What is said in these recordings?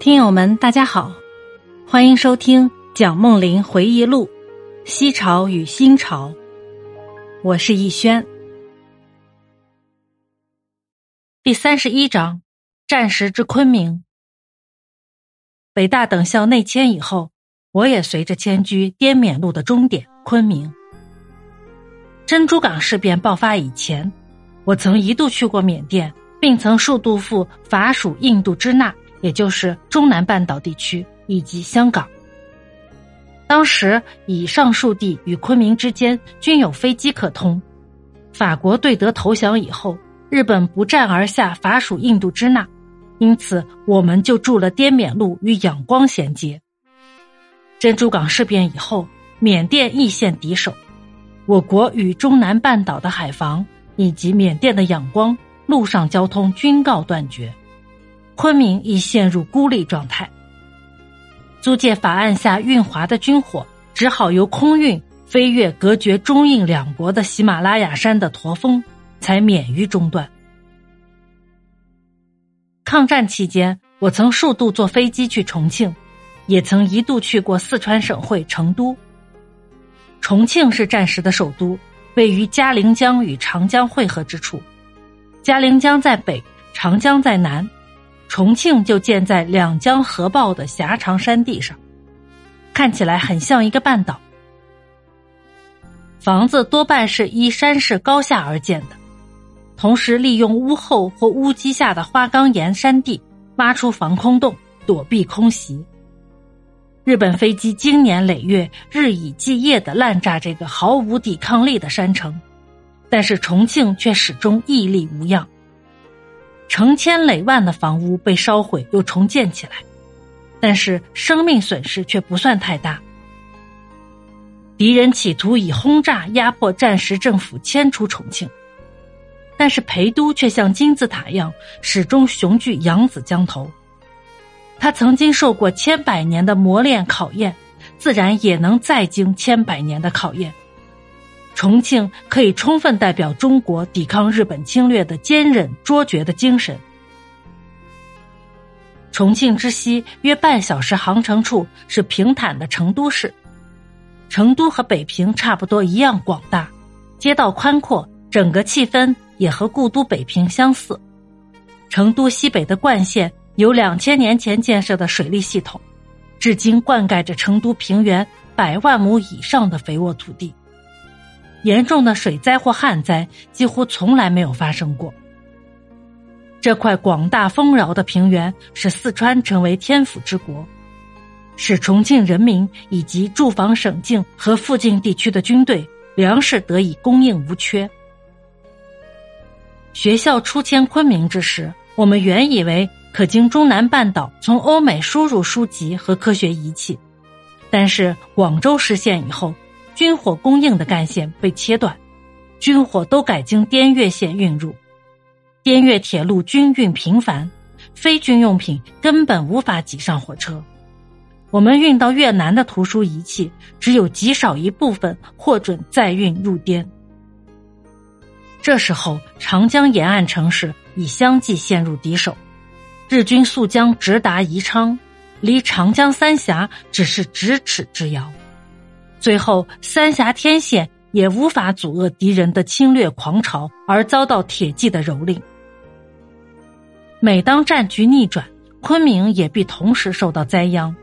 听友们，大家好，欢迎收听蒋梦麟回忆录《西朝与新朝》，我是逸轩。第三十一章：战时之昆明。北大等校内迁以后，我也随着迁居滇缅路的终点昆明。珍珠港事变爆发以前，我曾一度去过缅甸，并曾数度赴法属印度支那。也就是中南半岛地区以及香港。当时以上述地与昆明之间均有飞机可通。法国对德投降以后，日本不战而下法属印度支那，因此我们就筑了滇缅路与仰光衔接。珍珠港事变以后，缅甸易陷敌手，我国与中南半岛的海防以及缅甸的仰光陆上交通均告断绝。昆明已陷入孤立状态。租借法案下运华的军火，只好由空运飞越隔绝中印两国的喜马拉雅山的驼峰，才免于中断。抗战期间，我曾数度坐飞机去重庆，也曾一度去过四川省会成都。重庆是战时的首都，位于嘉陵江与长江汇合之处，嘉陵江在北，长江在南。重庆就建在两江合抱的狭长山地上，看起来很像一个半岛。房子多半是依山势高下而建的，同时利用屋后或屋基下的花岗岩山地挖出防空洞，躲避空袭。日本飞机经年累月、日以继夜的滥炸这个毫无抵抗力的山城，但是重庆却始终屹立无恙。成千累万的房屋被烧毁又重建起来，但是生命损失却不算太大。敌人企图以轰炸压迫战时政府迁出重庆，但是陪都却像金字塔一样始终雄踞扬子江头。他曾经受过千百年的磨练考验，自然也能再经千百年的考验。重庆可以充分代表中国抵抗日本侵略的坚韧卓绝的精神。重庆之西约半小时航程处是平坦的成都市，成都和北平差不多一样广大，街道宽阔，整个气氛也和故都北平相似。成都西北的灌县有两千年前建设的水利系统，至今灌溉着成都平原百万亩以上的肥沃土地。严重的水灾或旱灾几乎从来没有发生过。这块广大丰饶的平原使四川成为天府之国，使重庆人民以及驻防省境和附近地区的军队粮食得以供应无缺。学校出迁昆明之时，我们原以为可经中南半岛从欧美输入书籍和科学仪器，但是广州失陷以后。军火供应的干线被切断，军火都改经滇越线运入。滇越铁路军运频繁，非军用品根本无法挤上火车。我们运到越南的图书仪器，只有极少一部分获准载运入滇。这时候，长江沿岸城市已相继陷入敌手，日军溯江直达宜昌，离长江三峡只是咫尺之遥。最后，三峡天险也无法阻遏敌人的侵略狂潮，而遭到铁骑的蹂躏。每当战局逆转，昆明也必同时受到灾殃。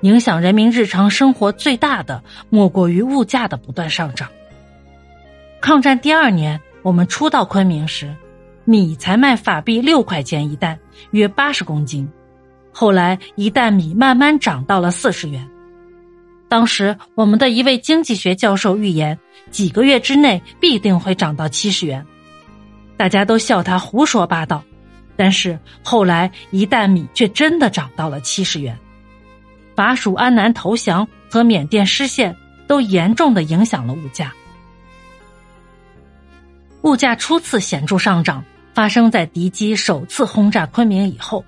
影响人民日常生活最大的，莫过于物价的不断上涨。抗战第二年，我们初到昆明时，米才卖法币六块钱一担，约八十公斤。后来，一担米慢慢涨到了四十元。当时，我们的一位经济学教授预言，几个月之内必定会涨到七十元，大家都笑他胡说八道。但是后来，一担米却真的涨到了七十元。法属安南投降和缅甸失陷，都严重的影响了物价。物价初次显著上涨，发生在敌机首次轰炸昆明以后，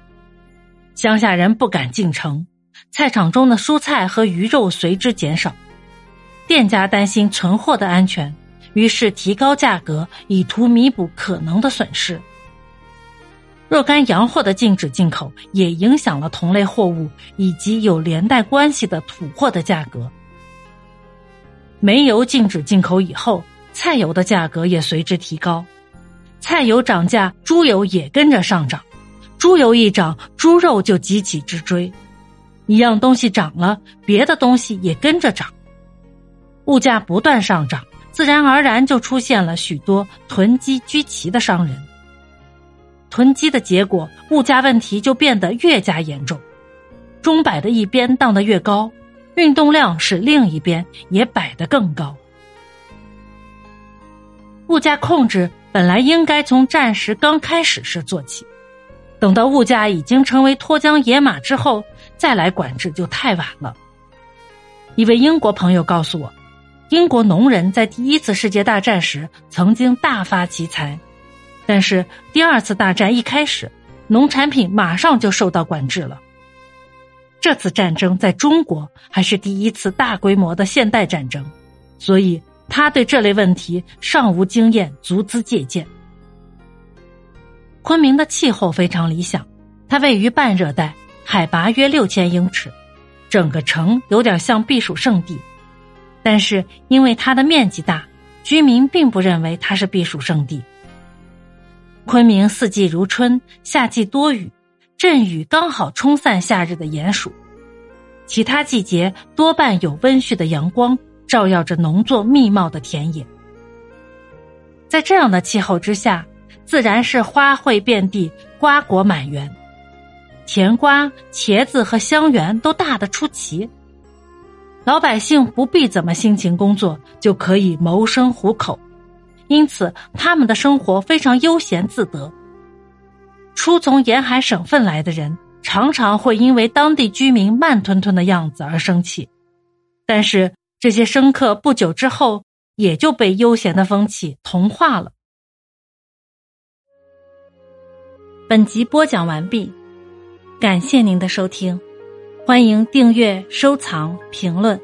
乡下人不敢进城。菜场中的蔬菜和鱼肉随之减少，店家担心存货的安全，于是提高价格以图弥补可能的损失。若干洋货的禁止进口，也影响了同类货物以及有连带关系的土货的价格。煤油禁止进口以后，菜油的价格也随之提高。菜油涨价，猪油也跟着上涨。猪油一涨，猪肉就急起直追。一样东西涨了，别的东西也跟着涨。物价不断上涨，自然而然就出现了许多囤积居奇的商人。囤积的结果，物价问题就变得越加严重。钟摆的一边荡得越高，运动量使另一边也摆得更高。物价控制本来应该从战时刚开始时做起，等到物价已经成为脱缰野马之后，再来管制就太晚了。一位英国朋友告诉我，英国农人在第一次世界大战时曾经大发其财，但是第二次大战一开始，农产品马上就受到管制了。这次战争在中国还是第一次大规模的现代战争，所以。他对这类问题尚无经验，足资借鉴。昆明的气候非常理想，它位于半热带，海拔约六千英尺，整个城有点像避暑胜地。但是因为它的面积大，居民并不认为它是避暑胜地。昆明四季如春，夏季多雨，阵雨刚好冲散夏日的炎暑，其他季节多半有温煦的阳光。照耀着农作密茂的田野，在这样的气候之下，自然是花卉遍地，瓜果满园，甜瓜、茄子和香橼都大得出奇。老百姓不必怎么辛勤工作，就可以谋生糊口，因此他们的生活非常悠闲自得。初从沿海省份来的人，常常会因为当地居民慢吞吞的样子而生气，但是。这些生客不久之后也就被悠闲的风气同化了。本集播讲完毕，感谢您的收听，欢迎订阅、收藏、评论。